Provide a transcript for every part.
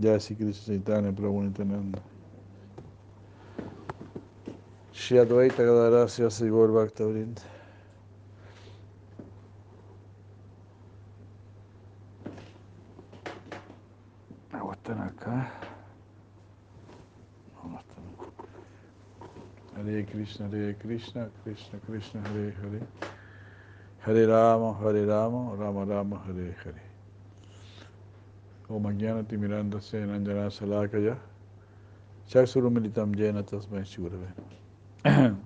Jai Sri Krishna Chaitanya Prabhu Nityananda. Shri Advaita Gadara Sri Gaur Bhakta Vrinda. Agua están acá. No, no están. Hare Krishna, Hare Krishna, Krishna Krishna, Hare Hare. Hare Rama, Hare Rama, Rama Rama, Hare Hare. Om Ajnanati Miranda Senanjana Salakaya. Chaksurumilitam Jena Tasmai Shurave.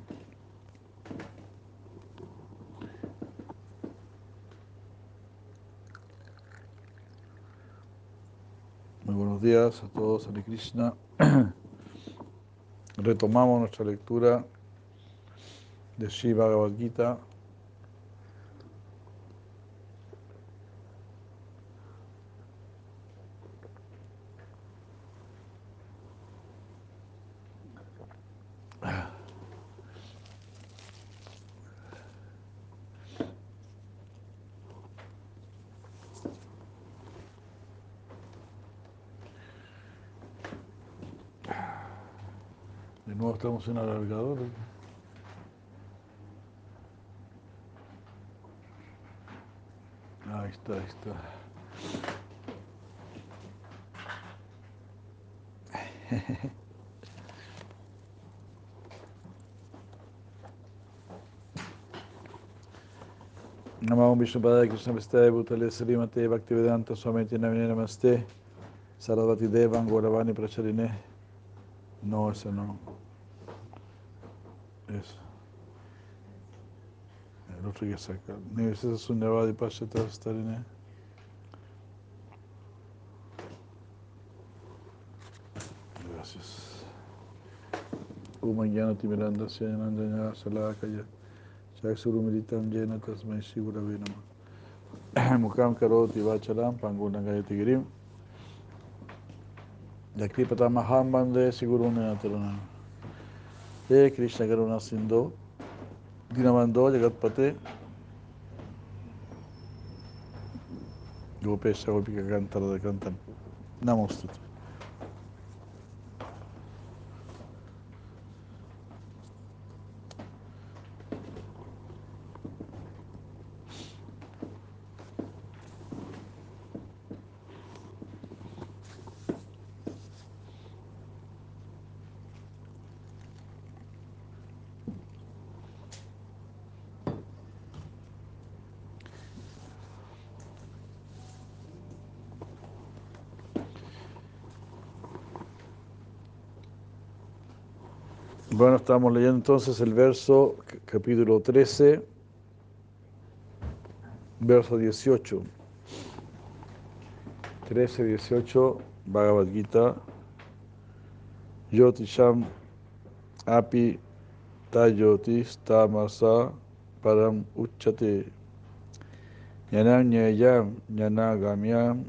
Muy buenos días a todos, Hare Krishna. Retomamos nuestra lectura de Shiva Bhagavad. Estamos en alargador. Ahí está, ahí está. Namo Vishnupada Krishna Vistaya Bhutale Srimate Bhaktivedanta Swamiti Navine Namaste Sarasvati Devan Gauravani Pracharine No, ese no. Eso. El otro que sacar. Nivesesa Sunyavadi Pashata Starine. Gracias. Umayana Timiranda Syanandanya Salakaya. Chaksurumiritam Jena Tasmai Shigurave Nama. Mukam Karoti Vachalam Pangunagayati Girim. Yakripata Mahambande Sigurune Atarana. He Krishna Karuna Sindhu. Dinamando Jagatpate. Gopesha Gopika Kantara de Kantan. Estamos leyendo entonces el verso, capítulo 13, verso 18. 13, 18, Bhagavad Gita. Yotisham api tayotis tamasa param uchate. Yanam nyayam nyanagamyam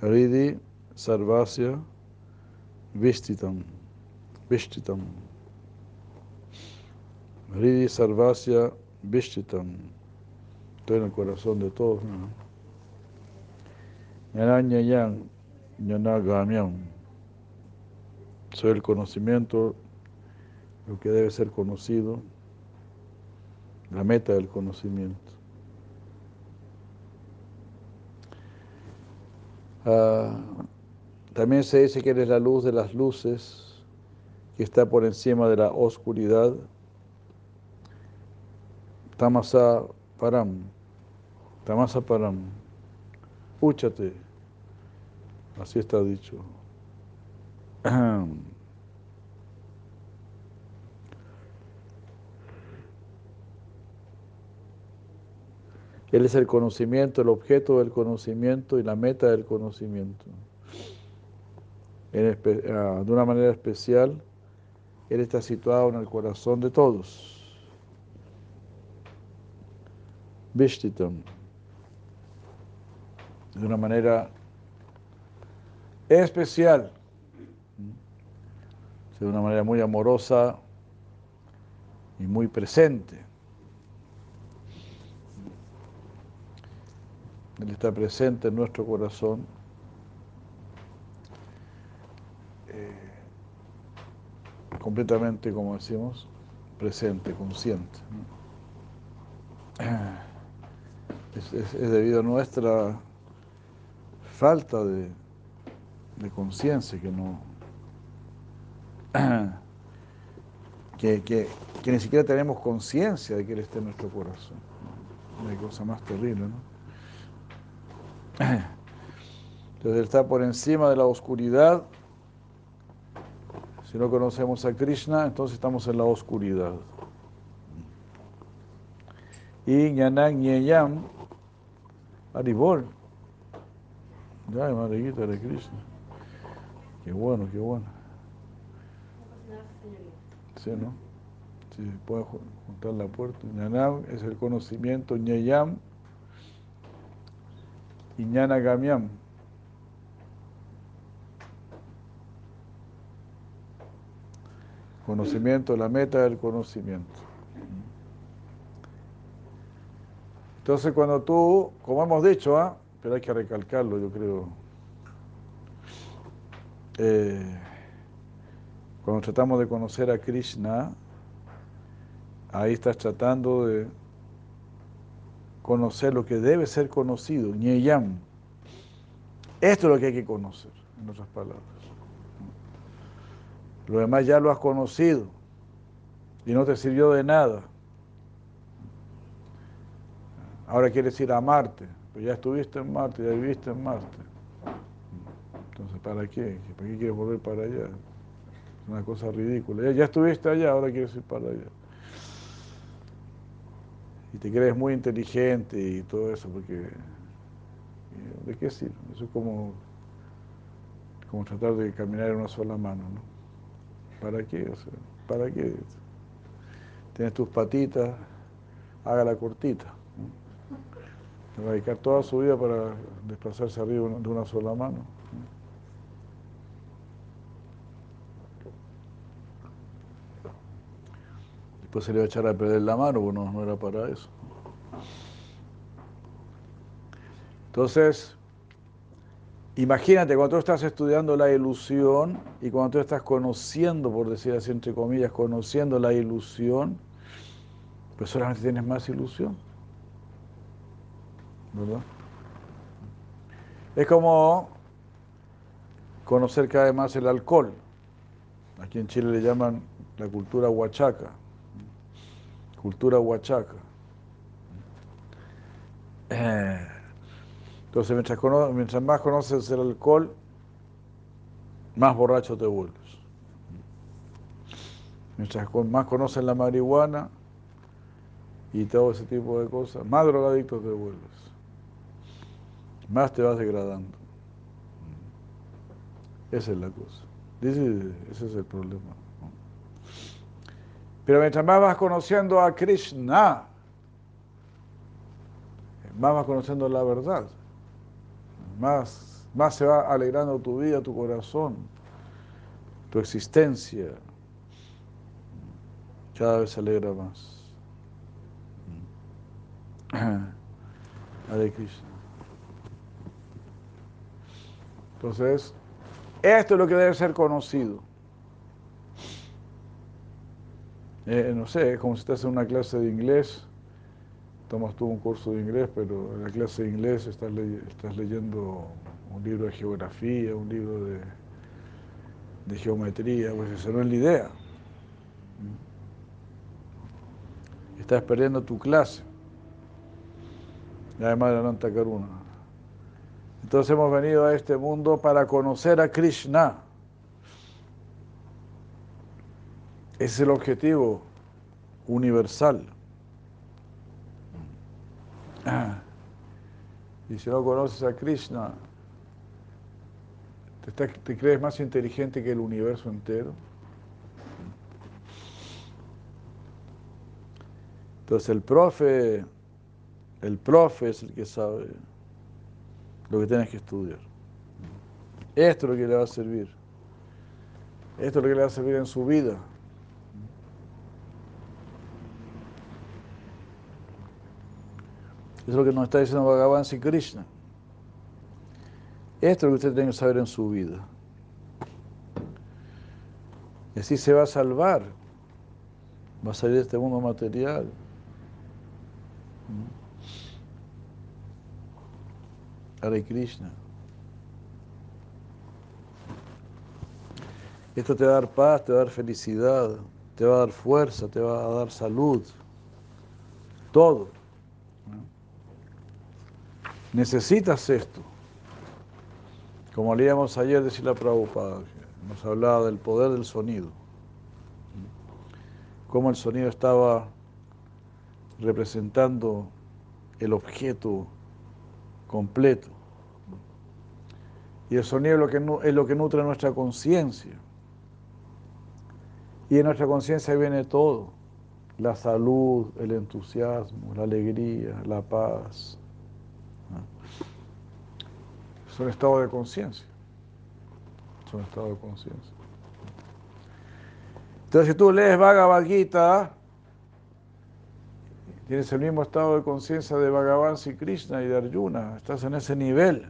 ridi sarvasya vistitam. Vishtitam. Ridi Sarvasya Vishtitam. Estoy en el corazón de todos. Ñanañayan, Ñanagamyam. Soy el conocimiento, lo que debe ser conocido, la meta del conocimiento. Uh, también se dice que eres la luz de las luces que está por encima de la oscuridad. Tamasa param, tamasa param, úchate, así está dicho. Él es el conocimiento, el objeto del conocimiento y la meta del conocimiento. de una manera especial, él está situado en el corazón de todos. Vishtitam. De una manera especial. De una manera muy amorosa y muy presente. Él está presente en nuestro corazón eh, completamente, como decimos, presente, consciente. Es, debido a nuestra falta de, conciencia que no que, que, ni siquiera tenemos conciencia de que Él está en nuestro corazón. Hay cosa más terrible, ¿no? Entonces Él está por encima de la oscuridad. Si no conocemos a Krishna, entonces estamos en la oscuridad. Y Ñanang Ñeyam, Aribol. Ya, Mariquita de Krishna. Qué bueno, qué bueno. Sí, ¿no? Sí, puede juntar la puerta. Ñanam es el conocimiento, Ñeyam y Ñanagamiam. Conocimiento, la meta del conocimiento. Entonces cuando tú, como hemos dicho, ¿ah? pero hay que recalcarlo, yo creo, eh, cuando tratamos de conocer a Krishna, ahí estás tratando de conocer lo que debe ser conocido, Ñeyam. Esto es lo que hay que conocer, en otras palabras. Lo demás ya lo has conocido y no te sirvió de nada. Ahora quieres ir a Marte, pero ya estuviste en Marte, ya viviste en Marte. Entonces, ¿para qué? ¿Para qué quieres volver para allá? Es una cosa ridícula. Ya, estuviste allá, ahora quieres ir para allá. Y te crees muy inteligente y todo eso, porque ¿de qué sirve? Eso es como, como tratar de caminar en una sola mano, ¿no? ¿Para qué? ¿Para qué? Tienes tus patitas, haga la cortita va dedicar toda su vida para desplazarse arriba de una sola mano. Después se le va a echar a perder la mano, porque no, era para eso. Entonces, imagínate cuando tú estás estudiando la ilusión y cuando tú estás conociendo, por decir así entre comillas, conociendo la ilusión, pues solamente tienes más ilusión. Es como conocer cada vez más el alcohol. Aquí en Chile le llaman la cultura huachaca. Cultura huachaca. Entonces, mientras, mientras más conoces el alcohol, más borracho te vuelves. Mientras más conoces la marihuana y todo ese tipo de cosas, más drogadicto te vuelves más te vas degradando. Esa es la cosa. Ese, es el problema. Pero mientras más vas conociendo a Krishna, más vas conociendo la verdad, más, más se va alegrando tu vida, tu corazón, tu existencia. Cada vez se alegra más. Hare Krishna. Entonces, esto es lo que debe ser conocido. Eh, no sé, es como si estás en una clase de inglés, tomas tú un curso de inglés, pero en la clase de inglés estás, leyendo un libro de geografía, un libro de, de geometría, pues esa no es la idea. Estás perdiendo tu clase. Además de la Karuna. Entonces hemos venido a este mundo para conocer a Krishna. es el objetivo universal. Y si no conoces a Krishna, ¿te, te crees más inteligente que el universo entero? Entonces el profe, el profe es el que sabe lo que tienes que estudiar. Esto es lo que le va a servir. Esto es lo que le va a servir en su vida. Eso es lo que nos está diciendo Bhagavan Sri Krishna. Esto es lo que usted tiene que saber en su vida. Y así se va a salvar, va a salir de este mundo material. Hare Krishna. Esto te va a dar paz, te va a dar felicidad, te va a dar fuerza, te va a dar salud. Todo. Necesitas esto. Como leíamos ayer de Sila Prabhupada, nos hablaba del poder del sonido. Cómo el sonido estaba representando el objeto completo. Y el sonido es lo que, es lo que nutre nuestra conciencia. Y en nuestra conciencia viene todo, la salud, el entusiasmo, la alegría, la paz. Es un estado de conciencia. Es un estado de conciencia. Entonces, si tú lees Bhagavad Gita, tienes el mismo estado de conciencia de Bhagavan y Krishna y de Arjuna, estás en ese nivel.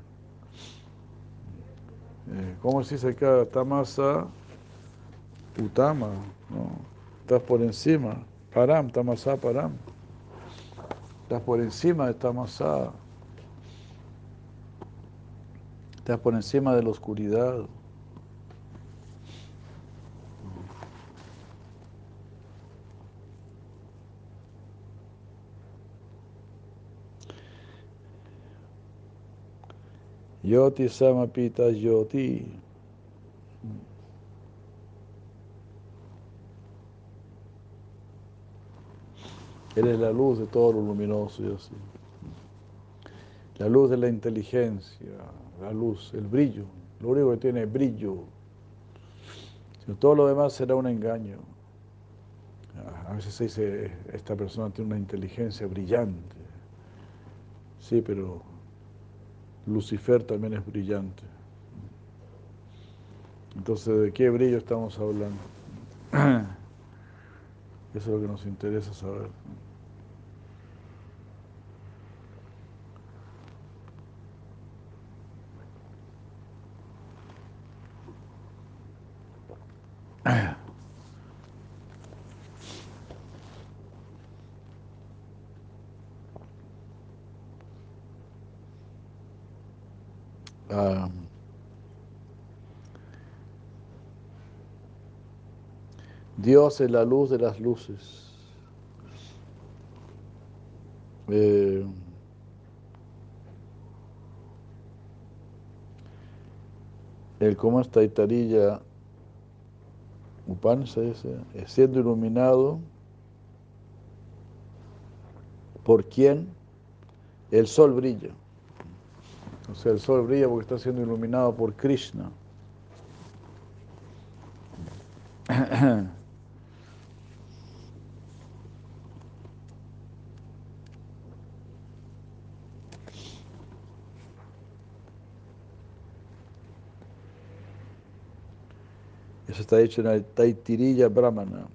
Eh, ¿Cómo se dice acá? Tamasa Utama, ¿no? Estás por encima. Param, Tamasa Param. Estás por encima de Tamasa. Estás por encima de la oscuridad. Yoti Samapita Yoti. Eres la luz de todo lo luminoso y así. La luz de la inteligencia, la luz, el brillo. Lo único que tiene es brillo. Todo lo demás será un engaño. A veces se dice, esta persona tiene una inteligencia brillante. Sí, pero Lucifer también es brillante. Entonces, ¿de qué brillo estamos hablando? Eso es lo que nos interesa saber. Ah, Dios es la luz de las luces. Eh, el cómo está Itarilla Upanishad es siendo iluminado por quien el sol brilla. O sea, el sol brilla porque está siendo iluminado por Krishna. Eso está hecho en el Taitirilla Brahmana.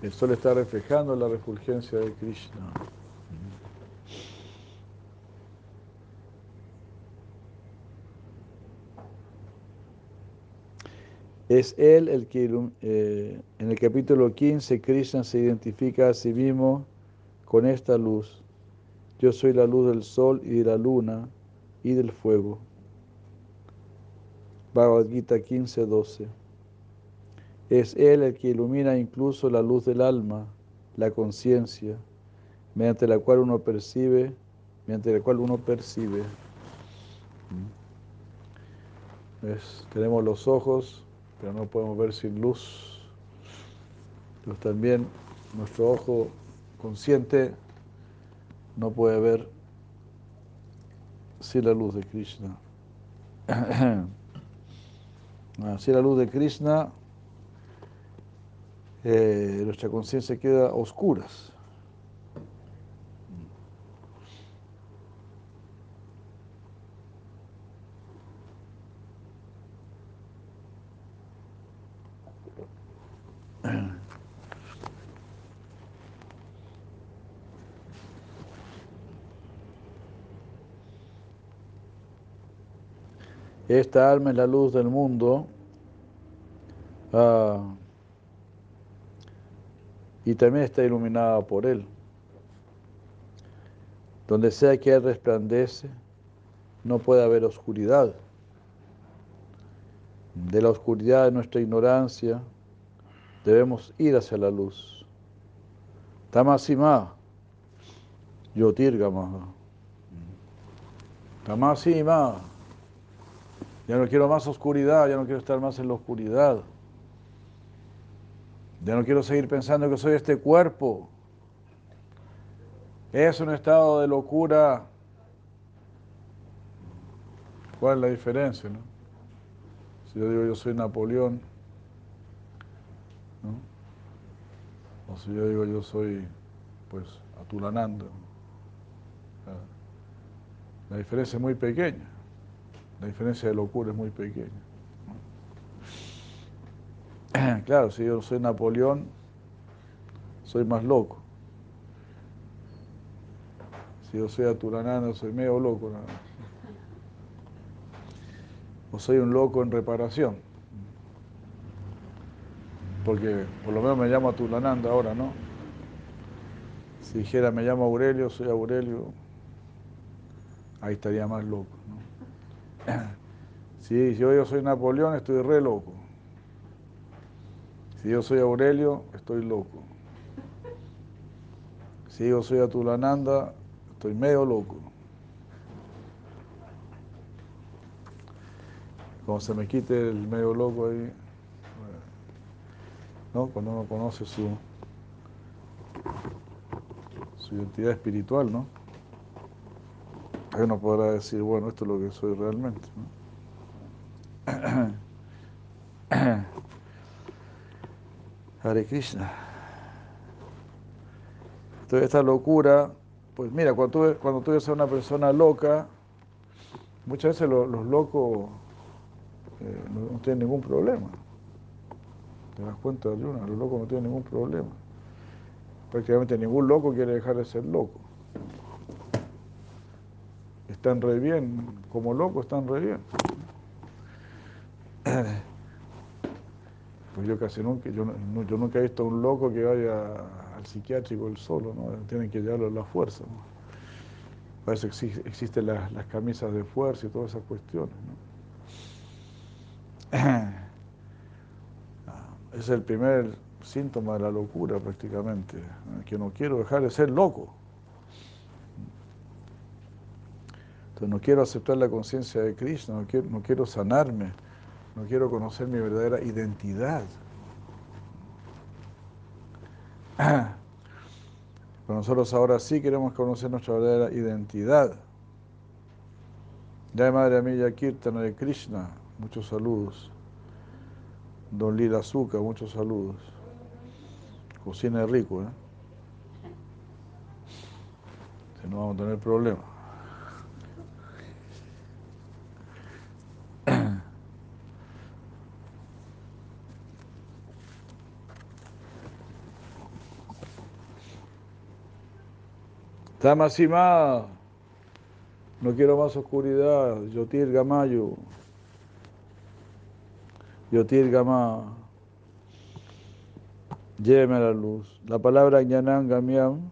El sol está reflejando la refulgencia de Krishna. Es él el que eh, en el capítulo 15 Krishna se identifica a sí mismo con esta luz. Yo soy la luz del sol y de la luna y del fuego. Bhagavad Gita 15, 12. Es Él el que ilumina incluso la luz del alma, la conciencia, mediante la cual uno percibe, mediante la cual uno percibe. ¿Mm? Tenemos los ojos, pero no podemos ver sin luz. Pero también nuestro ojo consciente no puede ver sin la luz de Krishna. Sin la luz de Krishna eh, nuestra conciencia queda a oscuras. Esta alma es la luz del mundo ah, y también está iluminada por Él. Donde sea que Él resplandece, no puede haber oscuridad. De la oscuridad de nuestra ignorancia debemos ir hacia la luz. Tamasima, Yotirgama. Tamasima. Ya no quiero más oscuridad, ya no quiero estar más en la oscuridad. Ya no quiero seguir pensando que soy este cuerpo. Es un estado de locura. ¿Cuál es la diferencia? No? Si yo digo yo soy Napoleón, ¿no? o si yo digo yo soy, pues, Atulananda. La diferencia es muy pequeña. La diferencia de locura es muy pequeña. Claro, si yo soy Napoleón, soy más loco. Si yo soy Atulananda, soy medio loco. Nada O soy un loco en reparación. Porque por lo menos me llamo Atulananda ahora, ¿no? Si dijera me llamo Aurelio, soy Aurelio, ahí estaría más loco. ¿no? Si yo, soy Napoleón, estoy re loco. Si yo soy Aurelio, estoy loco. Si yo soy Atulananda, estoy medio loco. Cuando se me quite el medio loco ahí, ¿no? cuando uno conoce su, su identidad espiritual, ¿no? Uno podrá decir, bueno, esto es lo que soy realmente. ¿no? Hare Krishna. Entonces esta locura, pues mira, cuando tú, cuando tú a una persona loca, muchas veces los, locos eh, no, tienen ningún problema. ¿Te das cuenta, Arjuna? Los locos no tienen ningún problema. Prácticamente ningún loco quiere dejar de ser loco. Están re bien, como locos están re bien. Pues yo casi nunca, yo, yo nunca he visto a un loco que vaya al psiquiátrico él solo, ¿no? Tienen que llevarlo a la fuerza, ¿no? Para eso existen las, las, camisas de fuerza y todas esas cuestiones, ¿no? Es el primer síntoma de la locura prácticamente, que no quiero dejar de ser loco. No quiero aceptar la conciencia de Krishna, no quiero, no quiero sanarme, no quiero conocer mi verdadera identidad. Pero nosotros ahora sí queremos conocer nuestra verdadera identidad. Ya Madre Amilla Kirtana de Krishna, muchos saludos. Don Lila Azúcar, muchos saludos. Cocina rico, ¿eh? Si no vamos a tener problemas. Tamasima, no quiero más oscuridad, Yotir Gamayo. Yotir Gama, lléveme la luz. La palabra Jnanam Gamiam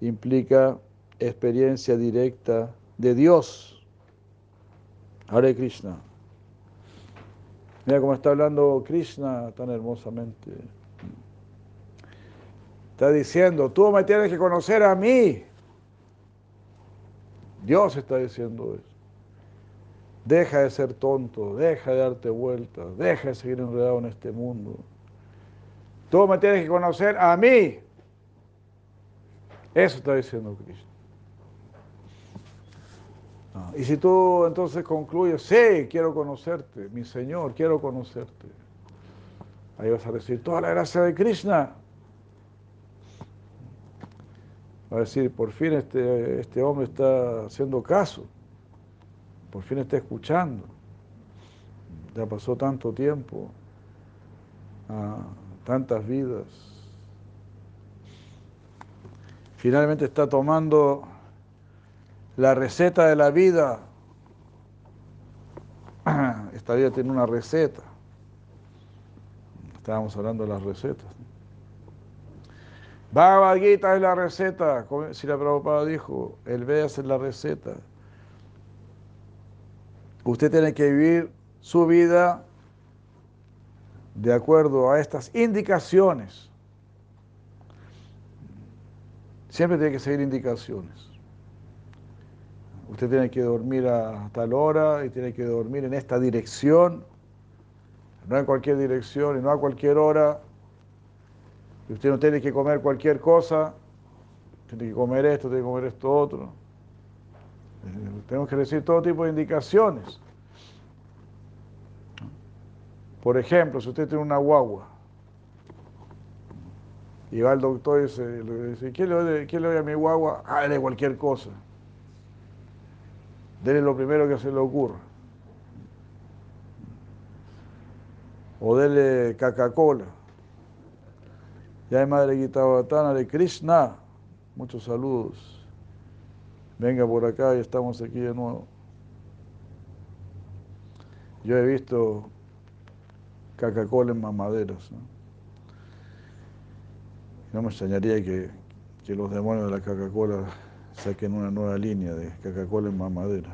implica experiencia directa de Dios. Hare Krishna. Mira cómo está hablando Krishna tan hermosamente. Está diciendo, tú me tienes que conocer a mí. Dios está diciendo eso. Deja de ser tonto, deja de darte vueltas, deja de seguir enredado en este mundo. Tú me tienes que conocer a mí. Eso está diciendo Cristo. Ah, y si tú entonces concluyes, sí, quiero conocerte, mi Señor, quiero conocerte. Ahí vas a decir, toda la gracia de Krishna. Va a decir, por fin este, este hombre está haciendo caso por fin está escuchando. Ya pasó tanto tiempo, ah, tantas vidas. Finalmente está tomando la receta de la vida. esta vida tiene una receta. Estábamos hablando de las recetas. Bhagavad Gita es la receta. Si la Prabhupada dijo, el Vedas es la receta. Usted tiene que vivir su vida de acuerdo a estas indicaciones. Siempre tiene que seguir indicaciones. Usted tiene que dormir a tal hora y tiene que dormir en esta dirección, no en cualquier dirección y no a cualquier hora. Y usted no tiene que comer cualquier cosa, tiene que comer esto, tiene que comer esto otro. Tenemos que recibir todo tipo de indicaciones. Por ejemplo, si usted tiene una guagua y va al doctor y dice, ¿qué le, doy, a mi guagua? Ah, de cualquier cosa. Dele lo primero que se le ocurra. O dele Coca-Cola. Ya hay Madre Gitavatana de Krishna. Muchos saludos. Venga por acá y estamos aquí de nuevo. Yo he visto Coca-Cola en mamaderos. ¿no? no me extrañaría que, que los demonios de la Coca-Cola saquen una nueva línea de Coca-Cola en mamadera.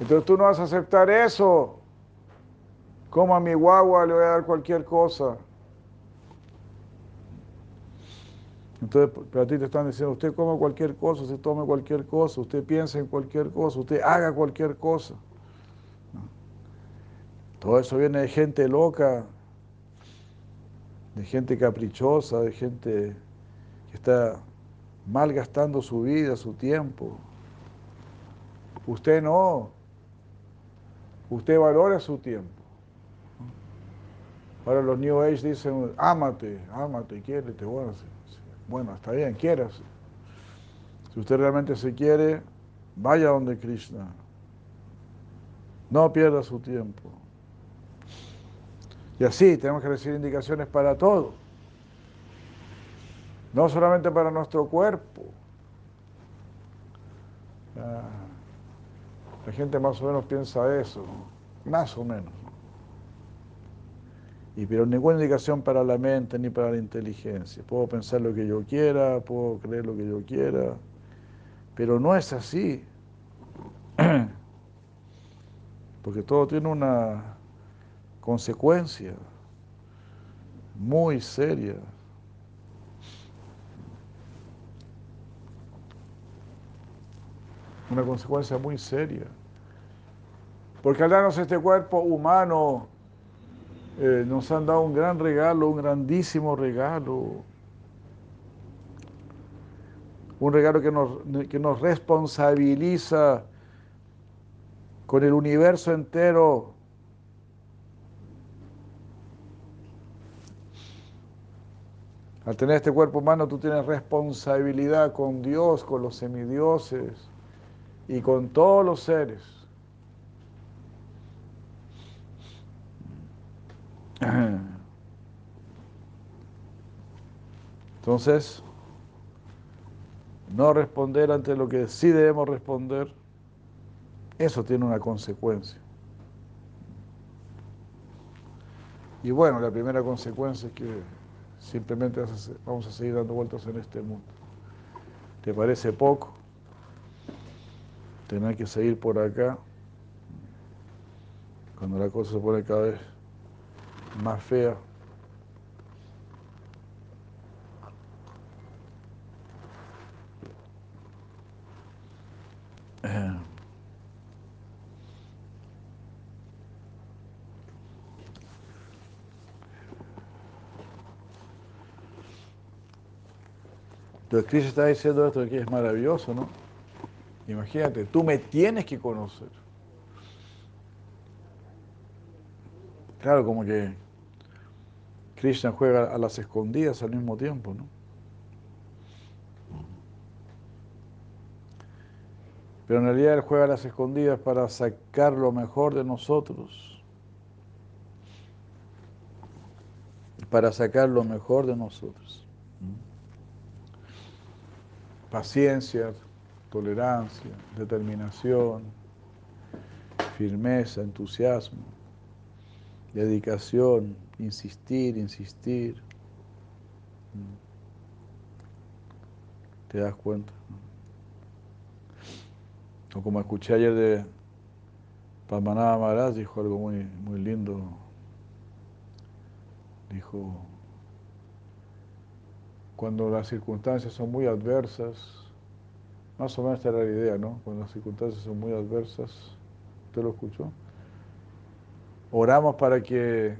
Entonces tú no vas a aceptar eso. Como a mi guagua le voy a dar cualquier cosa. Entonces, para ti te están diciendo, usted come cualquier cosa, usted tome cualquier cosa, usted piensa en cualquier cosa, usted haga cualquier cosa. Todo eso viene de gente loca, de gente caprichosa, de gente que está malgastando su vida, su tiempo. Usted no. Usted valora su tiempo. Ahora los New Age dicen, ámate, ámate, quiérete. Bueno, bueno, está bien, quiérase. Si usted realmente se quiere, vaya donde Krishna. No pierda su tiempo. Y así tenemos que recibir indicaciones para todo. No solamente para nuestro cuerpo. Ah, la gente más o menos piensa eso, más o menos. Y pero ninguna indicación para la mente ni para la inteligencia. Puedo pensar lo que yo quiera, puedo creer lo que yo quiera, pero no es así. Porque todo tiene una consecuencia muy seria. Una consecuencia muy seria. Porque al darnos este cuerpo humano, eh, nos han dado un gran regalo, un grandísimo regalo. Un regalo que nos, que nos responsabiliza con el universo entero Al tener este cuerpo humano tú tienes responsabilidad con Dios, con los semidioses y con todos los seres. Entonces, no responder ante lo que sí debemos responder, eso tiene una consecuencia. Y bueno, la primera consecuencia es que Simplemente vamos a seguir dando vueltas en este mundo. ¿Te parece poco? Tener que seguir por acá cuando la cosa se pone cada vez más fea. Entonces Cristo está diciendo esto que es maravilloso, ¿no? Imagínate, tú me tienes que conocer. Claro, como que Krishna juega a las escondidas al mismo tiempo, ¿no? Pero en realidad Él juega a las escondidas para sacar lo mejor de nosotros. Para sacar lo mejor de nosotros paciencia, tolerancia, determinación, firmeza, entusiasmo, dedicación, insistir, insistir. ¿Te das cuenta? O como escuché ayer de Padmanabha Maharaj, dijo algo muy, muy lindo. Dijo, cuando las circunstancias son muy adversas, más o menos esta era la idea, ¿no? Cuando las circunstancias son muy adversas, ¿usted lo escuchó? Oramos para que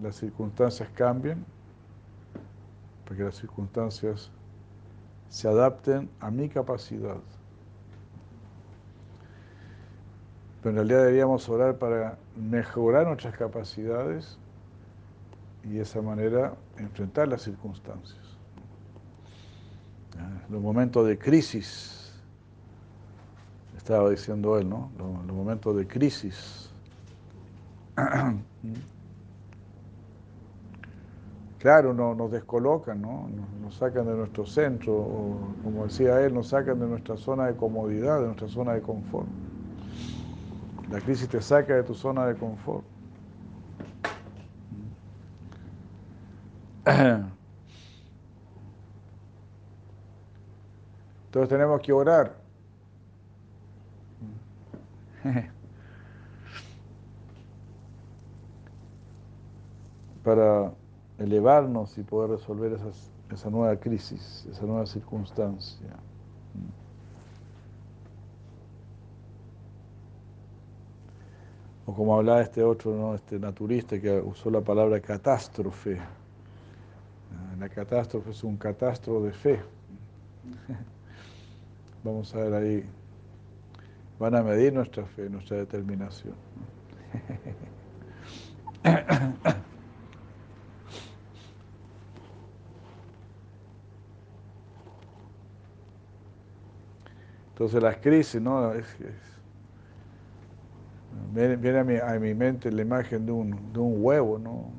las circunstancias cambien, para que las circunstancias se adapten a mi capacidad. Pero en realidad deberíamos orar para mejorar nuestras capacidades y de esa manera enfrentar las circunstancias. Los momentos de crisis, estaba diciendo él, ¿no? Los momentos de crisis. Claro, nos descolocan, ¿no? nos, sacan de nuestro centro, o como decía él, nos sacan de nuestra zona de comodidad, de nuestra zona de confort. La crisis te saca de tu zona de confort. Entonces tenemos que orar. Para elevarnos y poder resolver esa nueva crisis, esa nueva circunstancia. O como hablaba este otro, ¿no? este naturista que usó la palabra catástrofe. Ah, la catástrofe es un catastro de fe. Vamos a ver ahí. Van a medir nuestra fe, nuestra determinación. Entonces las crisis, ¿no? viene, a, mi, mente la imagen de un, huevo, ¿no?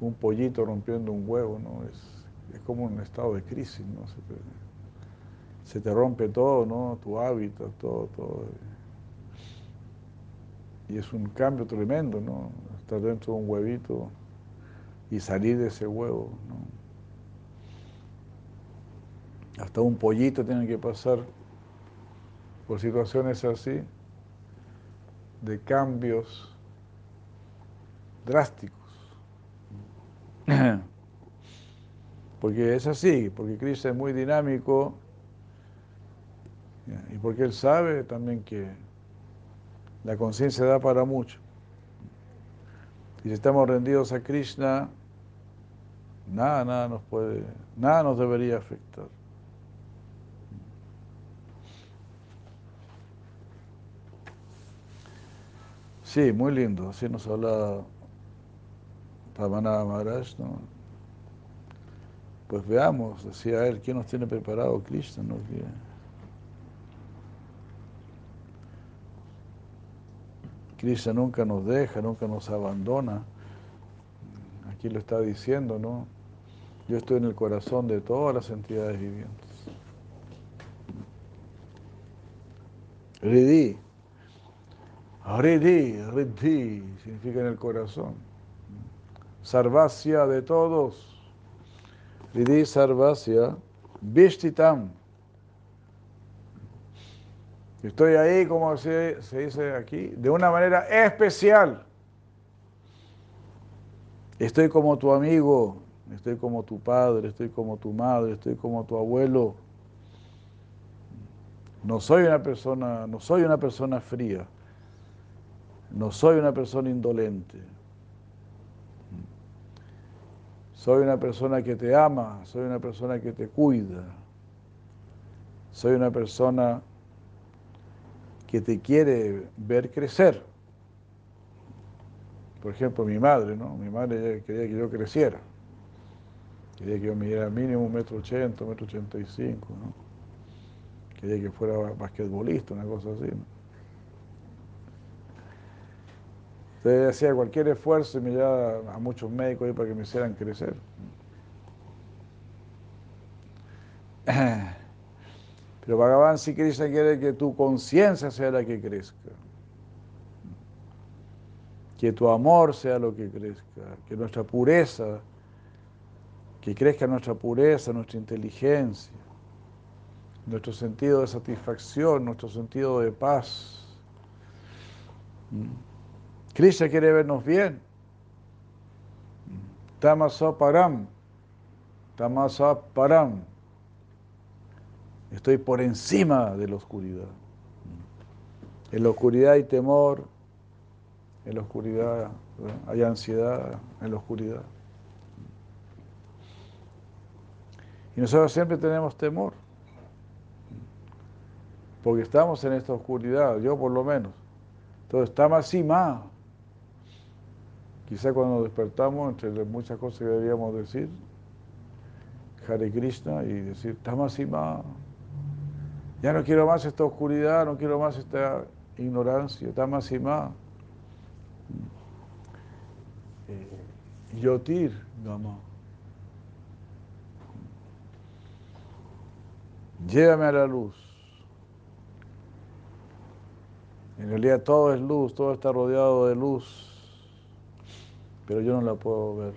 Un pollito rompiendo un huevo, ¿no? Es, como un estado de crisis, ¿no? Se te, rompe todo, ¿no? Tu hábitat, todo, todo. Y es un cambio tremendo, ¿no? Estar dentro de un huevito y salir de ese huevo, ¿no? Hasta un pollito tiene que pasar por situaciones así, de cambios drásticos. Porque es así, porque Cristo es muy dinámico y porque Él sabe también que la conciencia da para mucho. Y si estamos rendidos a Krishna, nada, nada nos puede, nada nos debería afectar. Sí, muy lindo. Así nos habla Pavanada Maharaj, ¿no? Pues veamos, decía él, ¿quién nos tiene preparado Cristo? ¿no? Krishna nunca nos deja, nunca nos abandona. Aquí lo está diciendo, ¿no? Yo estoy en el corazón de todas las entidades vivientes. Ridi, Riddhi, Riddhi, significa en el corazón. Sarvasya de todos. Riddhi Sarvasya, Vishtitam. Estoy ahí, como se, se dice aquí, de una manera especial. Estoy como tu amigo, estoy como tu padre, estoy como tu madre, estoy como tu abuelo. No soy una persona, no soy una persona fría. No soy una persona indolente. Soy una persona que te ama, soy una persona que te cuida. Soy una persona que te quiere ver crecer. Por ejemplo, mi madre, ¿no? Mi madre quería que yo creciera. Quería que yo midiera mínimo un metro ochenta, un metro ochenta y cinco, ¿no? Quería que fuera basquetbolista, una cosa así, ¿no? Entonces hacía cualquier esfuerzo y me llevaba a muchos médicos ahí para que me hicieran crecer. Pero Bhagavan si Krishna quiere que tu conciencia sea la que crezca. Que tu amor sea lo que crezca. Que nuestra pureza, que crezca nuestra pureza, nuestra inteligencia, nuestro sentido de satisfacción, nuestro sentido de paz. Krishna quiere vernos bien. Tamasa param. Tamasa param. Estoy por encima de la oscuridad. En la oscuridad hay temor, en la oscuridad hay ansiedad, en la oscuridad. Y nosotros siempre tenemos temor, porque estamos en esta oscuridad, yo por lo menos. Entonces, estamos así más. Quizá cuando despertamos, entre muchas cosas que deberíamos decir, Hare Krishna y decir, más. Ya no quiero más esta oscuridad, no quiero más esta ignorancia, tamasima. Eh, yotir, Gama. Llévame a la luz. En realidad todo es luz, todo está rodeado de luz, pero yo no la puedo ver.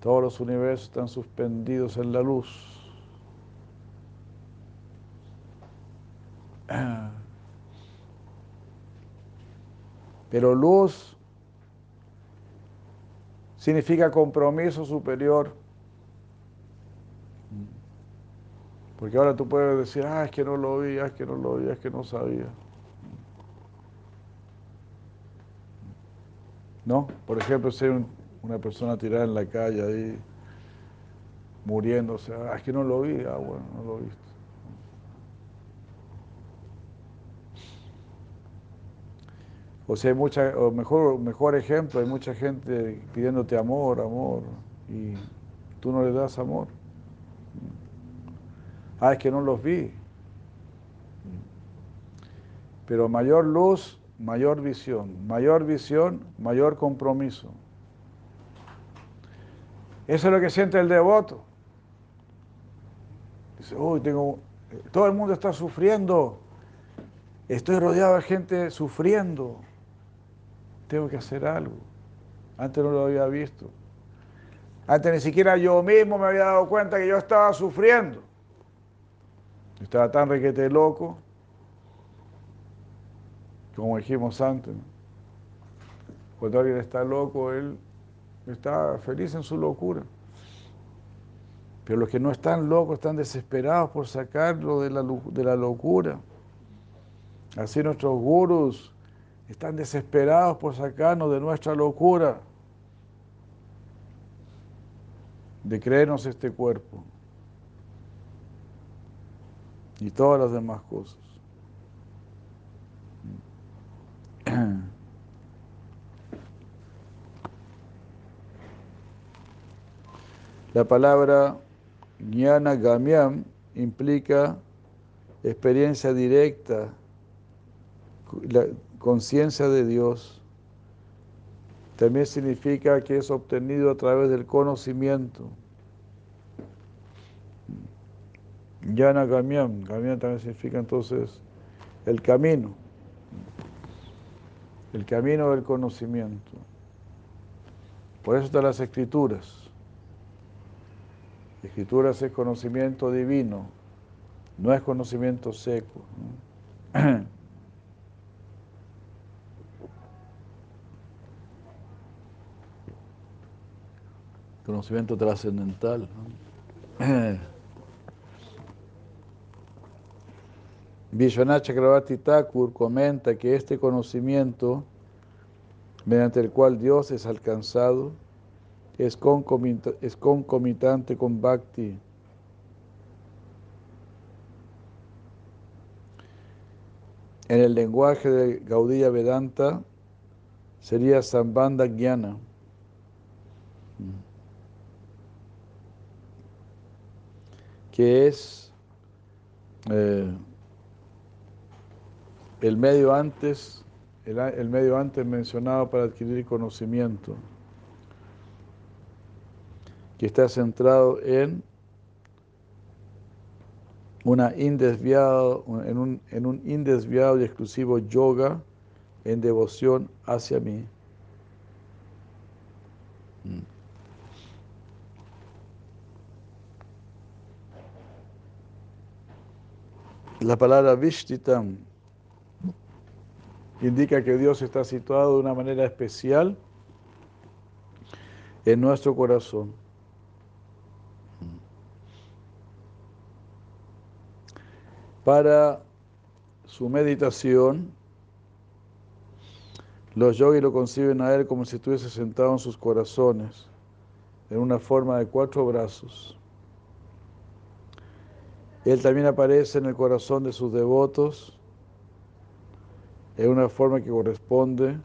Todos los universos están suspendidos en la luz. Pero luz significa compromiso superior. Porque ahora tú puedes decir, ah, es que no lo vi, ah, es que no lo vi, es que no sabía. ¿No? Por ejemplo, si hay una persona tirada en la calle ahí, muriéndose, ah, es que no lo vi, ah, bueno, no lo viste. O sea, hay mucha, o mejor, mejor ejemplo, hay mucha gente pidiéndote amor, amor, y tú no le das amor. Ah, es que no los vi. Pero mayor luz, mayor visión. Mayor visión, mayor compromiso. Eso es lo que siente el devoto. Dice, uy, tengo, todo el mundo está sufriendo. Estoy rodeado de gente sufriendo tengo que hacer algo. Antes no lo había visto. Antes ni siquiera yo mismo me había dado cuenta que yo estaba sufriendo. Estaba tan requete loco, como dijimos antes. Cuando alguien está loco, él está feliz en su locura. Pero los que no están locos están desesperados por sacarlo de la, de la locura. Así nuestros gurus están desesperados por sacarnos de nuestra locura, de creernos este cuerpo y todas las demás cosas. La palabra jnana gamyam implica experiencia directa, conciencia de Dios también significa que es obtenido a través del conocimiento. Yana Gamiam, Gamiam también significa entonces el camino, el camino del conocimiento. Por eso están las escrituras. Escrituras es conocimiento divino, no es conocimiento seco. conocimiento trascendental. Vishwanath Chakravarti Thakur comenta que este conocimiento, mediante el cual Dios es alcanzado, es concomitante con Bhakti. En el lenguaje de Gaudiya Vedanta sería Sambandha Jnana. que es eh, el medio antes, el, medio antes mencionado para adquirir conocimiento, que está centrado en una indesviado, en, un, en un indesviado y exclusivo yoga en devoción hacia mí. La palabra Vishtitam indica que Dios está situado de una manera especial en nuestro corazón. Para su meditación, los yogis lo conciben a él como si estuviese sentado en sus corazones, en una forma de cuatro brazos. Él también aparece en el corazón de sus devotos en una forma que corresponde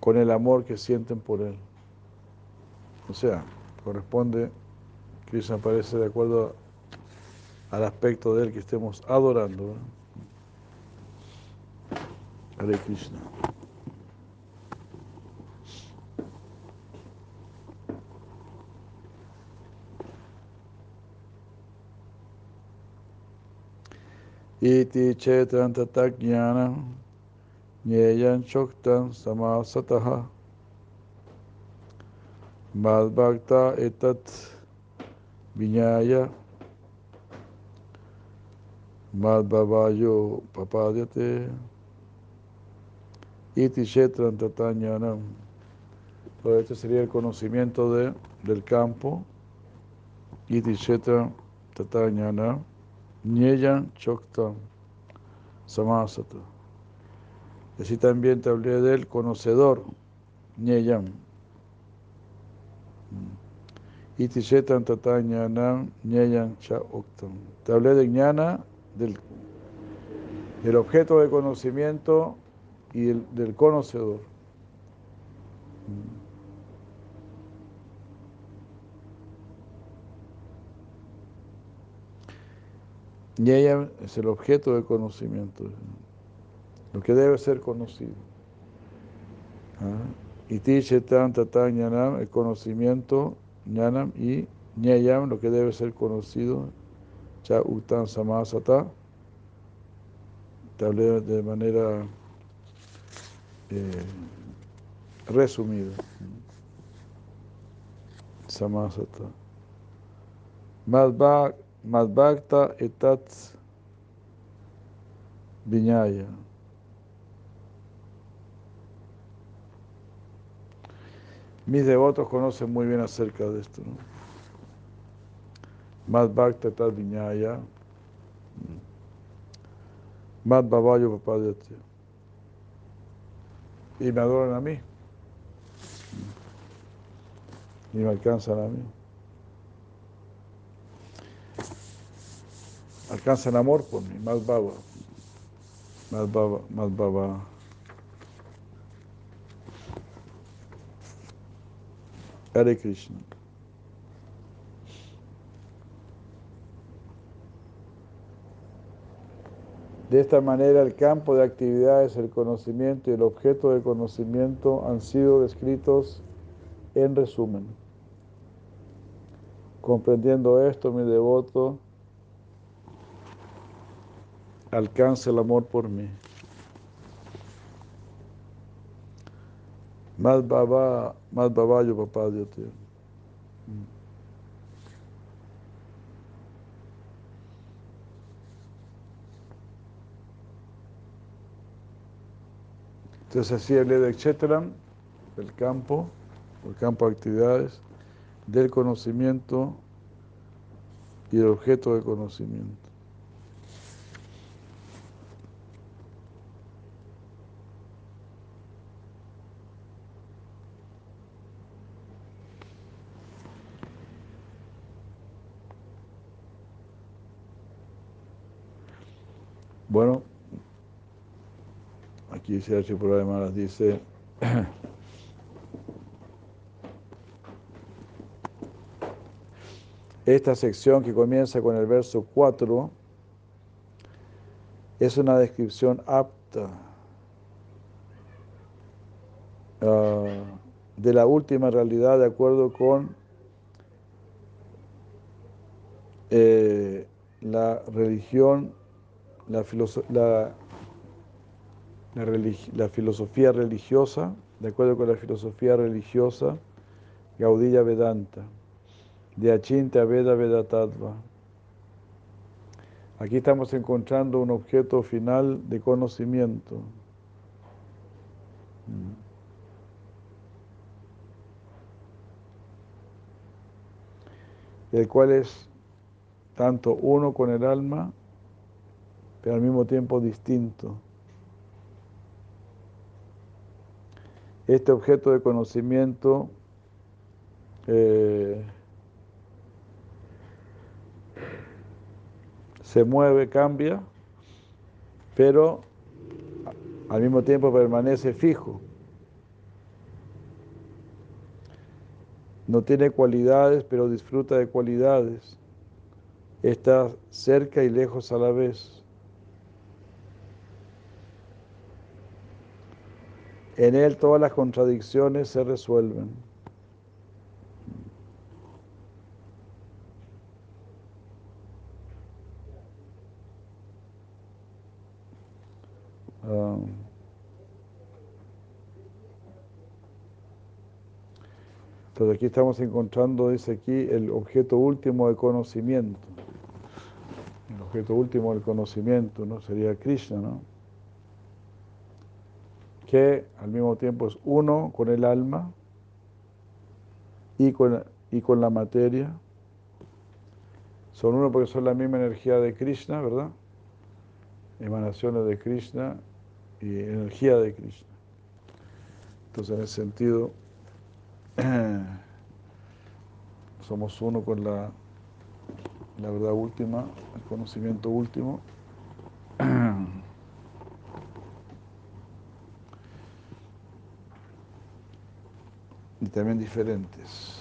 con el amor que sienten por él. O sea, corresponde, Krishna aparece de acuerdo al aspecto de él que estemos adorando. Hare Krishna. Iti chetran tatajnana nyeyan choktan samasataha madbhakta etat viñaya madbhavayo papadyate iti chetran tatajnanam todo esto sería el conocimiento de, del campo iti chetran tatajnanam Nyeyan Chokta Samasata. Así también te hablé del conocedor, Nyeyan. Mm. Iti Shetan Nyeyan Cha Te hablé de Jnana, del, del objeto de conocimiento y el, del conocedor. Mm. Y ella es el objeto de conocimiento, lo que debe ser conocido. ¿Ah? Y Tishetan Tata el conocimiento, Ñanam, y Ñayam, lo que debe ser conocido, Cha Utan Samasata, te hablé de manera eh, resumida. Samasata. Madbhak Madbhakta etat viñaya. Mis devotos conocen muy bien acerca de esto. ¿no? Madbhakta etat viñaya. Madbhavayo papadyate. Y me adoran a mí. Y me alcanzan a mí. alcanzan amor por mí, más baba, más baba, más baba. Hare Krishna. De esta manera el campo de actividades, el conocimiento y el objeto de conocimiento han sido descritos en resumen. Comprendiendo esto, mi devoto alcance el amor por mí. Más baba, más papá Dios tío. Entonces así hablé de etcétera, del campo, el campo de actividades, del conocimiento y el objeto de conocimiento. Bueno, aquí hace por además dice esta sección que comienza con el verso 4 es una descripción apta ah, de la última realidad de acuerdo con eh, la religión, la, la, la, filosofía religiosa, de acuerdo con la filosofía religiosa, Gaudilla Vedanta, de Achinta Veda Vedatattva. Aquí estamos encontrando un objeto final de conocimiento. el cual es tanto uno con el alma, pero al mismo tiempo distinto. Este objeto de conocimiento eh, se mueve, cambia, pero al mismo tiempo permanece fijo. No tiene cualidades, pero disfruta de cualidades. Está cerca y lejos a la vez. En él todas las contradicciones se resuelven. Ah. Entonces aquí estamos encontrando, dice aquí, el objeto último de conocimiento. El objeto último del conocimiento, ¿no? Sería Krishna, ¿no? Que al mismo tiempo es uno con el alma y con, y con la materia. Son uno porque son la misma energía de Krishna, ¿verdad? Emanaciones de Krishna y energía de Krishna. Entonces, en ese sentido, somos uno con la, la verdad última, el conocimiento último. Y también diferentes.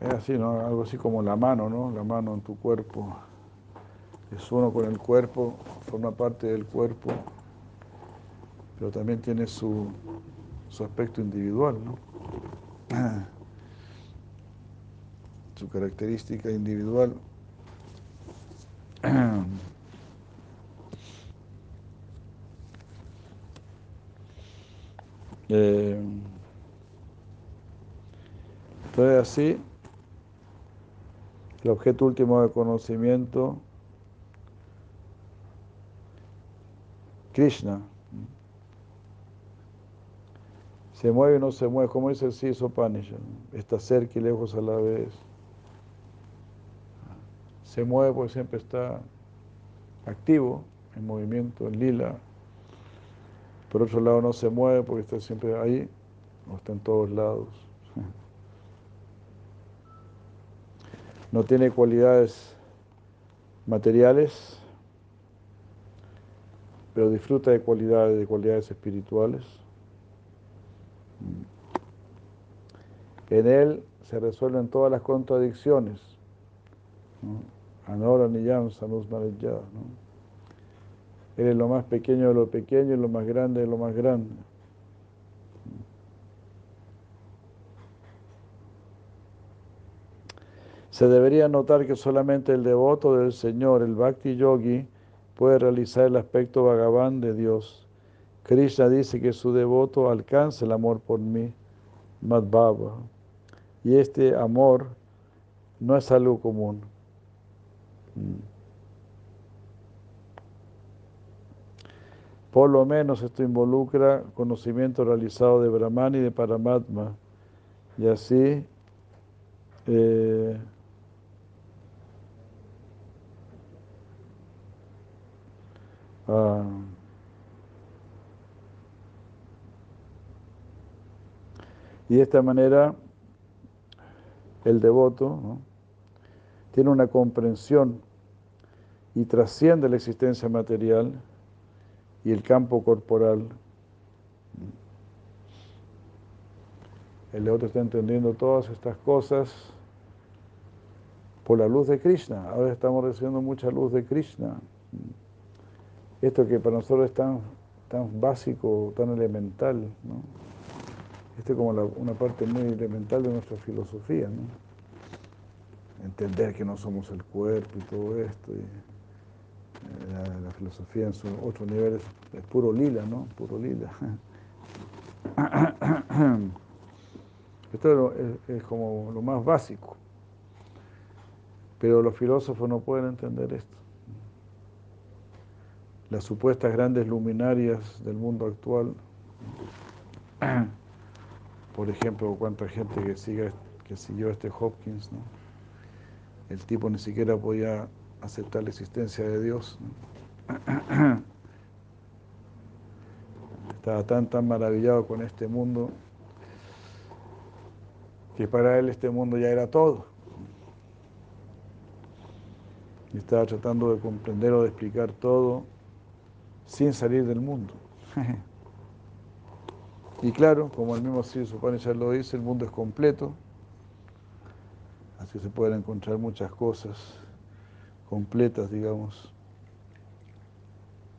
Es así, ¿no? Algo así como la mano, ¿no? La mano en tu cuerpo. Es uno con el cuerpo, forma parte del cuerpo pero también tiene su, aspecto individual, ¿no? su característica individual. Así, el objeto último de conocimiento, Krishna, se mueve o no se mueve, como dice el Siso Panisha, está cerca y lejos a la vez. Se mueve porque siempre está activo, en movimiento, en lila. Por otro lado no se mueve porque está siempre ahí, o está en todos lados. No tiene cualidades materiales, pero disfruta de cualidades, de cualidades espirituales. En él se resuelven todas las contradicciones. Anora Niyam Sanus. Él es lo más pequeño de lo pequeño y lo más grande de lo más grande. Se debería notar que solamente el devoto del Señor, el Bhakti Yogi, puede realizar el aspecto vagabán de Dios. Krishna dice que su devoto alcanza el amor por mí, Madhava. Y este amor no es algo común. Mm. Por lo menos esto involucra conocimiento realizado de Brahman y de Paramatma. Y así eh, ah, Y de esta manera el devoto tiene una comprensión y trasciende la existencia material y el campo corporal. El devoto está entendiendo todas estas cosas por la luz de Krishna. Ahora estamos recibiendo mucha luz de Krishna. Esto que para nosotros es tan, tan básico, tan elemental. ¿no? Esta es como una parte muy elemental de nuestra filosofía. Entender que no somos el cuerpo y todo esto. Eh, la, filosofía en sus otros niveles es puro lila, ¿no? Puro lila. Esto es como lo más básico. Pero los filósofos no pueden entender esto. Las supuestas grandes luminarias del mundo actual, por ejemplo, cuánta gente que, sigue, que siguió a este Hopkins, ¿no? el tipo ni siquiera podía aceptar la existencia de Dios. Estaba tan, tan maravillado con este mundo que para él este mundo ya era todo. Y estaba tratando de comprender o de explicar todo sin salir del mundo. y claro, como el mismo Sri ya lo dice, el mundo es completo, así se pueden encontrar muchas cosas completas, digamos.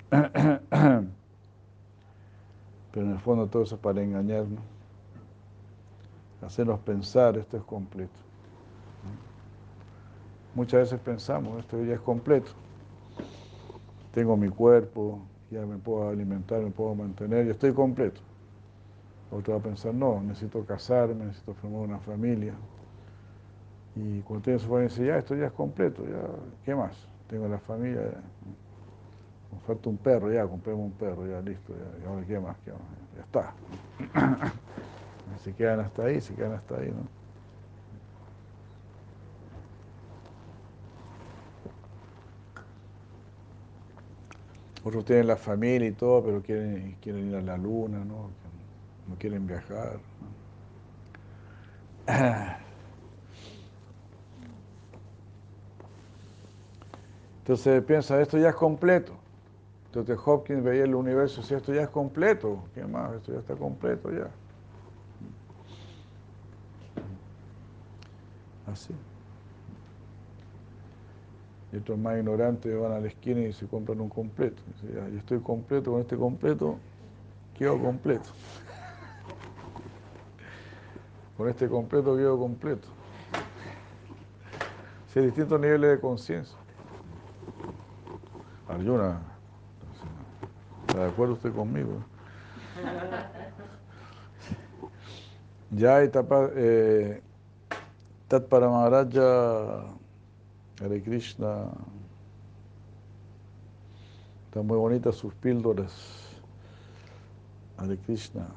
Pero en el fondo todo eso es para engañarnos, hacernos pensar, esto es completo. Muchas veces pensamos, esto ya es completo. Tengo mi cuerpo, ya me puedo alimentar, me puedo mantener, ya estoy completo. Otro va a pensar, no, necesito casarme, necesito formar una familia. Y cuando tiene su familia dice, ya, esto ya es completo, ya, ¿qué más? Tengo la familia, me falta un perro, ya, compremos un perro, ya, listo, ya, ¿qué más? ¿Qué más? Ya está. se quedan hasta ahí, se quedan hasta ahí, ¿no? Otros tienen la familia y todo, pero quieren, quieren ir a la luna, ¿no? No quieren viajar. Entonces piensa, esto ya es completo. Entonces Hopkins veía el universo decía, esto ya es completo. ¿Qué más? Esto ya está completo ya. Así. Y otros más ignorantes van a la esquina y se compran un completo. Yo estoy completo con este completo, quedo completo. Con este completo quedo completo. Hay distintos niveles de conciencia. Arjuna, ¿está de acuerdo usted conmigo? Ya hay eh, Tat para Maharaja Hare Krishna. Están muy bonitas sus píldoras. Hare Krishna.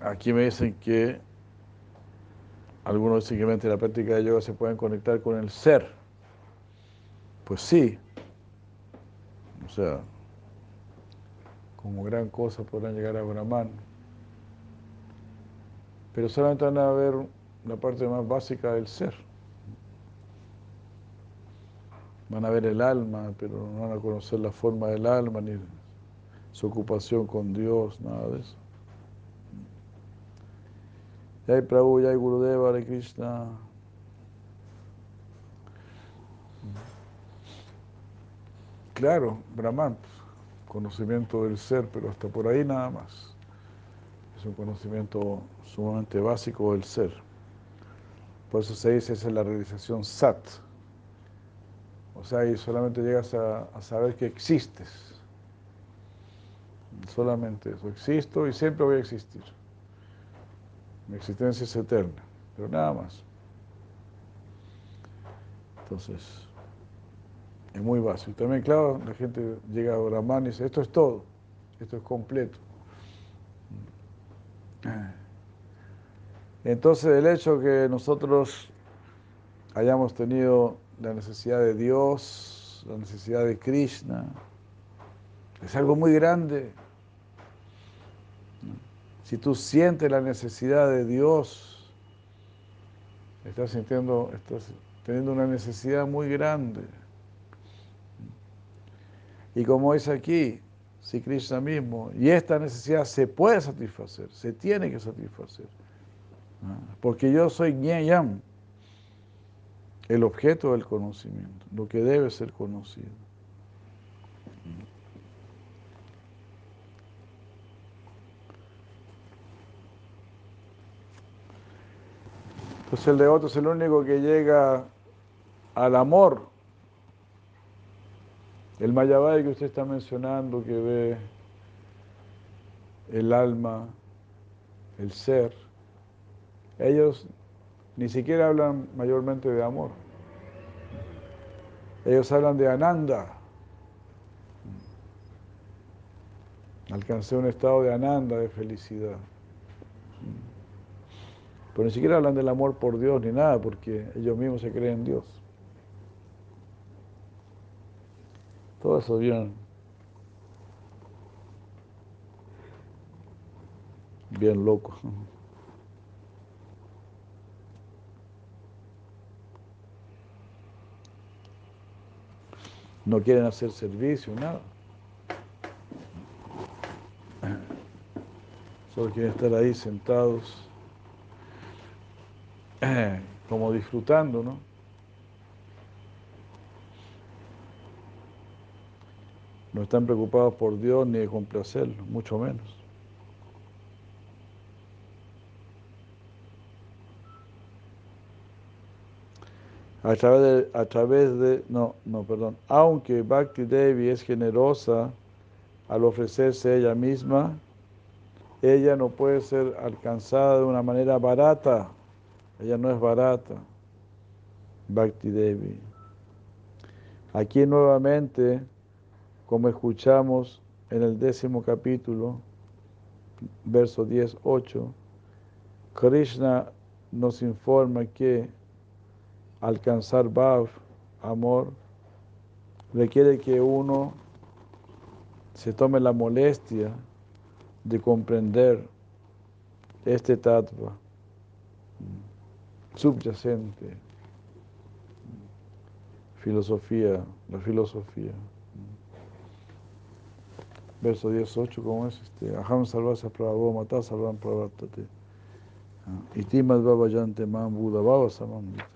Aquí me dicen que algunos dicen que la práctica de yoga se pueden conectar con el ser. Pues sí. O sea, como gran cosa podrán llegar a Brahman. Pero solamente van a ver la parte más básica del ser. Van a ver el alma, pero no van a conocer la forma del alma, ni su ocupación con Dios, nada de eso. Jai Prabhu, Jai Gurudeva, Hare Krishna. Claro, Brahman, conocimiento del ser, pero hasta por ahí nada más. Es un conocimiento sumamente básico del ser. Por eso se dice, esa es la realización sat. O sea, ahí solamente llegas a saber que existes. Solamente eso, existo y siempre voy a existir. Mi existencia es eterna, pero nada más. Entonces, es muy básico. También, claro, la gente llega a Brahman y dice, esto es todo, esto es completo. Entonces, el hecho que nosotros hayamos tenido la necesidad de Dios, la necesidad de Krishna, es algo muy grande. Si tú sientes la necesidad de Dios, estás sintiendo, estás teniendo una necesidad muy grande. Y como es aquí, si Krishna mismo, y esta necesidad se puede satisfacer, se tiene que satisfacer. Porque yo soy Yam, el objeto del conocimiento, lo que debe ser conocido. Entonces el devoto es el único que llega al amor. El Mayavai que usted está mencionando, que ve el alma, el ser, ellos ni siquiera hablan mayormente de amor. Ellos hablan de ananda. Alcancé un estado de ananda, de felicidad. Pero ni siquiera hablan del amor por Dios ni nada, porque ellos mismos se creen en Dios. Todo eso bien, bien loco. No quieren hacer servicio, nada. Solo quieren estar ahí sentados como disfrutando, ¿no? No están preocupados por Dios ni de complacerlo, mucho menos. A través de, a través de, no, no, perdón, aunque Bhakti Devi es generosa al ofrecerse ella misma, ella no puede ser alcanzada de una manera barata. Ella no es barata, Bhakti Devi. Aquí nuevamente, como escuchamos en el décimo capítulo, verso 10, 8, Krishna nos informa que alcanzar Bhav, amor, requiere que uno se tome la molestia de comprender este tattva subyacente, filosofía, la filosofía. Verso 18, ¿cómo es? Este, Aham salvasa prabhavo mata salvam pravartate. Itimat babayante man buda baba samamita.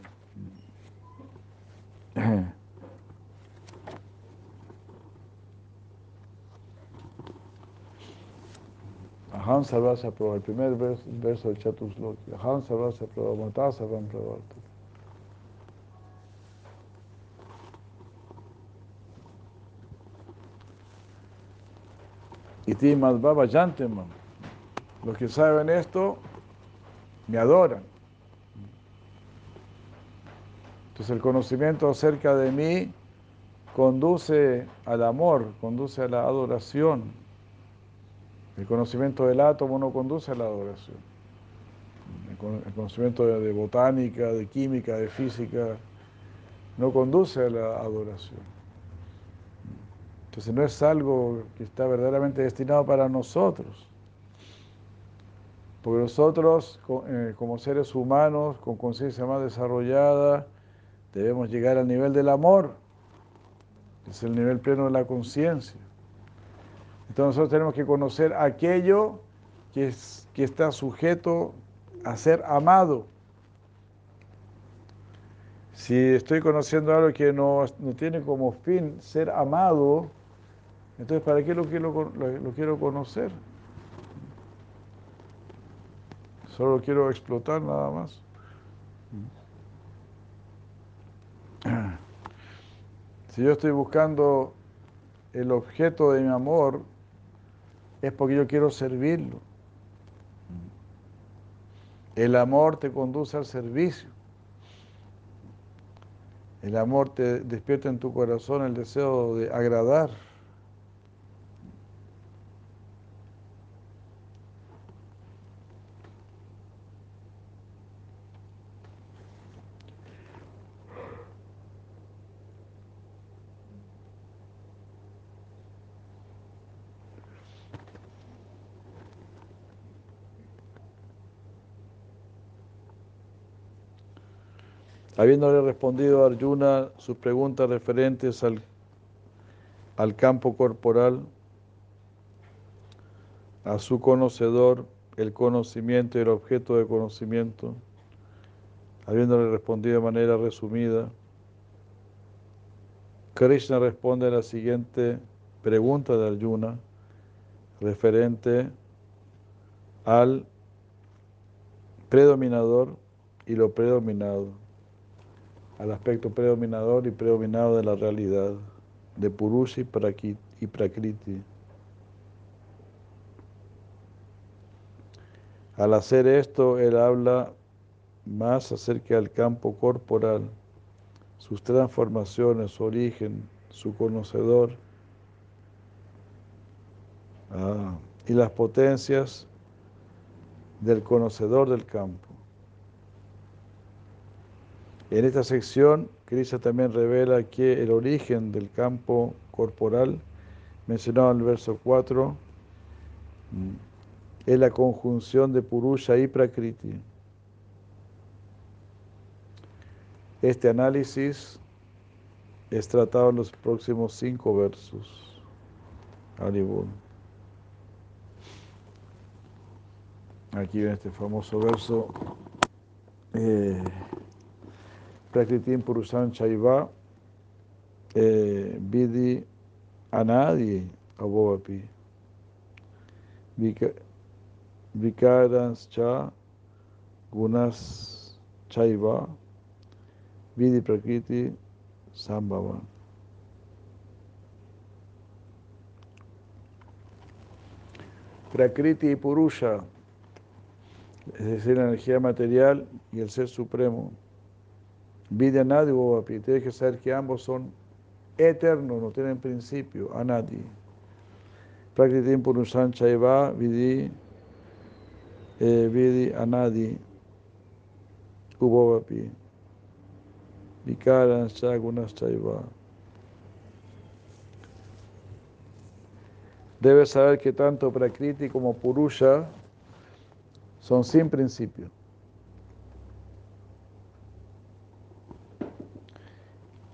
Prabha, el primer verso, verso del Chatusloki. Aham Sarvasa Prabha, Mata Sarvam Pravarta. Iti Madhava Yanteman. Los que saben esto me adoran. Entonces el conocimiento acerca de mí conduce al amor, conduce a la adoración. El conocimiento del átomo no conduce a la adoración. El conocimiento de botánica, de química, de física, no conduce a la adoración. Entonces no es algo que está verdaderamente destinado para nosotros. Porque nosotros, eh, como seres humanos, con conciencia más desarrollada, debemos llegar al nivel del amor, que es el nivel pleno de la conciencia. Entonces nosotros tenemos que conocer aquello que, es, que está sujeto a ser amado. Si estoy conociendo algo que no, tiene como fin ser amado, entonces ¿para qué lo quiero, lo quiero conocer? Solo lo quiero explotar nada más. Si yo estoy buscando el objeto de mi amor, es porque yo quiero servirlo. El amor te conduce al servicio. El amor te despierta en tu corazón el deseo de agradar. Habiéndole respondido a Arjuna sus preguntas referentes al, al campo corporal, a su conocedor el conocimiento y el objeto de conocimiento, habiéndole respondido de manera resumida, Krishna responde a la siguiente pregunta de Arjuna referente al predominador y lo predominado, al aspecto predominador y predominado de la realidad, de Purusha y Prakriti. Al hacer esto, él habla más acerca del campo corporal, sus transformaciones, su origen, su conocedor, ah, y las potencias del conocedor del campo. En esta sección, Krishna también revela que el origen del campo corporal, mencionado en el verso 4, mm, es la conjunción de Purusha y Prakriti. Este análisis es tratado en los próximos cinco versos. Haribol. Aquí viene este famoso verso. Eh, Prakritim Purusan Chaiva eh, Vidi Anadi Abovapi Vikarans Cha Gunas Chaiva Vidi Prakriti Sambhava. Prakriti y Purusha, es decir, la energía material y el ser supremo. Vidya Nadi Bobapi, tienes que saber que ambos son eternos, no tienen principio, Anadi. Prakriti Purushan Chaiva, Vidi, eh, Vidi Anadi, Ubovapi. Vikaran Shagunas Chaiva. Debes saber que tanto Prakriti como Purusha son sin principio.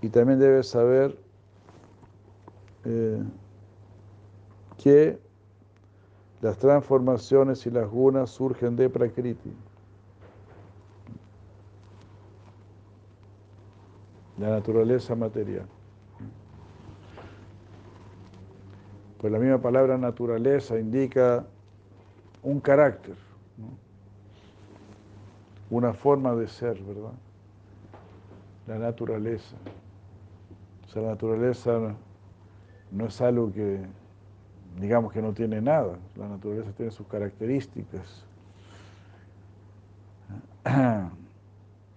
Y también debes saber eh, que las transformaciones y las gunas surgen de Prakriti. la naturaleza material. Pues la misma palabra naturaleza indica un carácter, una forma de ser, ¿verdad? La naturaleza. La naturaleza no es algo que, digamos que no tiene nada. La naturaleza tiene sus características.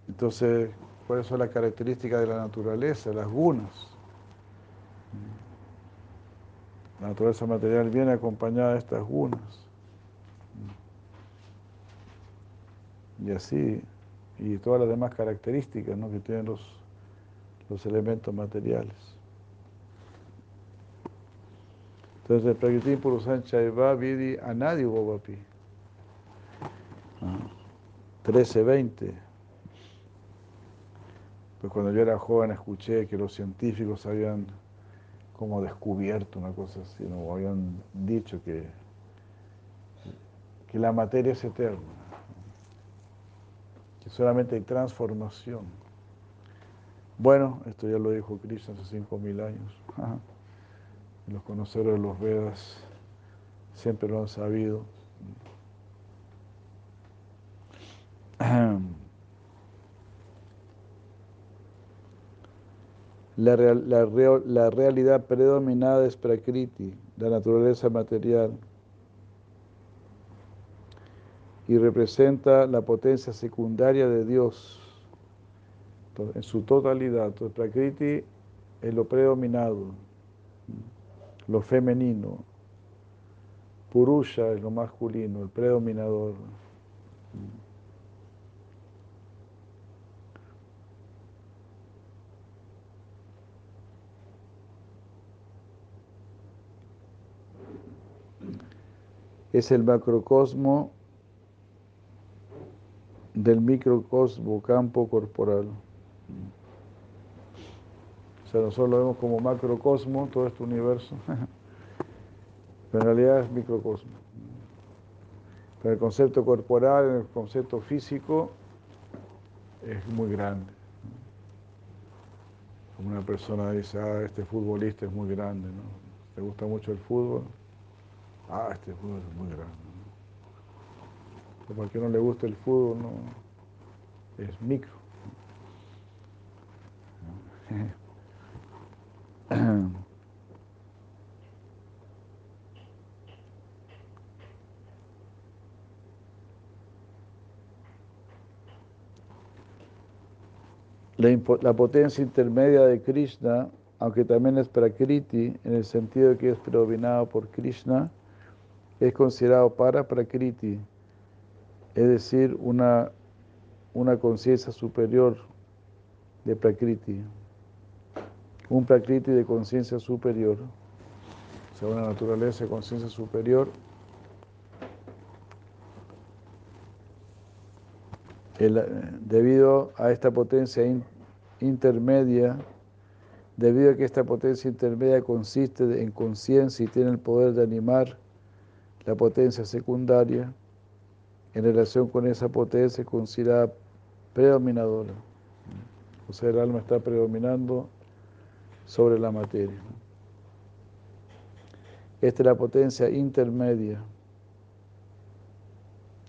Entonces, ¿Cuáles son las características de la naturaleza, las gunas? La naturaleza material viene acompañada de estas gunas. Y así, y todas las demás características que tienen los, los elementos materiales. Entonces, Prakriti Purusan Chaiva Vidi Anadi Bobapi. 13-20. Ah, pues cuando yo era joven escuché que los científicos habían como descubierto una cosa así, ¿no? habían dicho que, que la materia es eterna, que solamente hay transformación. Bueno, esto ya lo dijo Krishna hace 5.000 años. Los conocedores de los Vedas siempre lo han sabido. La, la, realidad predominada es Prakriti, la naturaleza material, y representa la potencia secundaria de Dios en su totalidad. Entonces, Prakriti es lo predominado, lo femenino. Purusha es lo masculino, el predominador. es el macrocosmo del microcosmo campo corporal. O sea, nosotros lo vemos como macrocosmo, todo este universo, pero en realidad es microcosmo. Pero el concepto corporal, el concepto físico, es muy grande. Como una persona dice, ah, este futbolista es muy grande, ¿no? ¿Te gusta mucho el fútbol? Ah, este fútbol es muy grande. ¿no? ¿Por qué no le gusta el fútbol? No? Es micro. La, potencia intermedia de Krishna, aunque también es Prakriti, en el sentido de que es predominado por Krishna, es considerado para Prakriti, es decir, una, una conciencia superior de Prakriti, un Prakriti de conciencia superior, o sea, una naturaleza de conciencia superior. debido a esta potencia intermedia, debido a que esta potencia intermedia consiste en conciencia y tiene el poder de animar la potencia secundaria, en relación con esa potencia considerada predominadora. O sea, el alma está predominando sobre la materia. Esta es la potencia intermedia,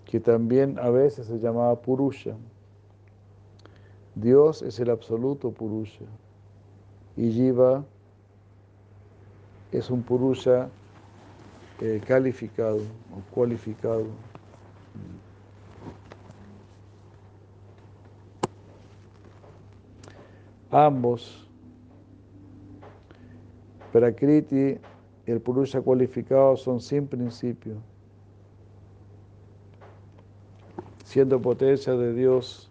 que también a veces se llamaba Purusha. Dios es el absoluto Purusha y Jiva es un Purusha eh, calificado o cualificado. Ambos, Prakriti y el Purusha cualificado son sin principio, siendo potencia de Dios,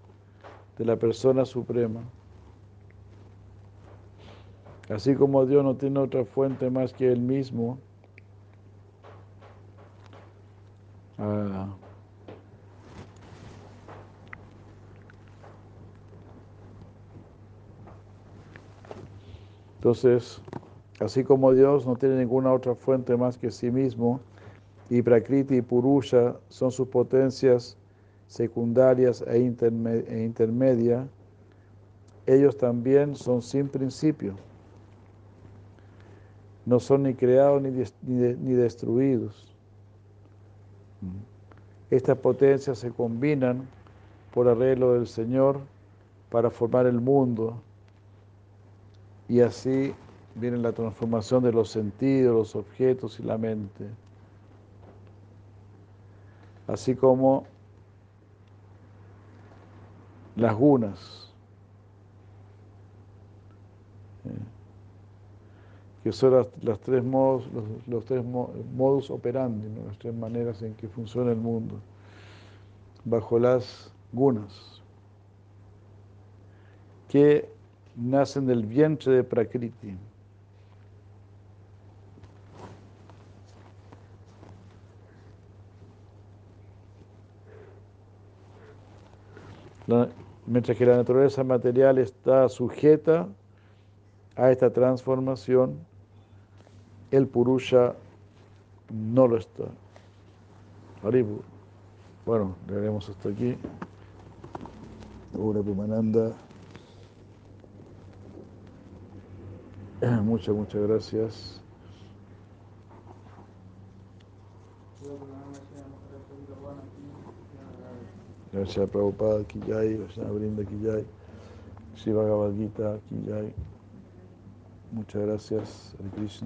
de la persona suprema. Así como Dios no tiene otra fuente más que Él mismo, ah, entonces, así como Dios no tiene ninguna otra fuente más que sí mismo, y Prakriti y Purusha son sus potencias secundarias e, e intermedias, ellos también son sin principio no son ni creados ni, ni, destruidos. Estas potencias se combinan por arreglo del Señor para formar el mundo y así viene la transformación de los sentidos, los objetos y la mente. Así como las gunas. que son las, tres modos, los, tres modus operandi, las tres maneras en que funciona el mundo, bajo las gunas, que nacen del vientre de Prakriti. Mientras que la naturaleza material está sujeta a esta transformación, el Purusha no lo está. Bueno, le haremos hasta aquí. Ura Pumananda. Muchas, muchas gracias. Gracias Prabhupada Kijay, gracias a Brinda Kijay, Shiva Gavadgita Kijay. Muchas gracias, Krishna.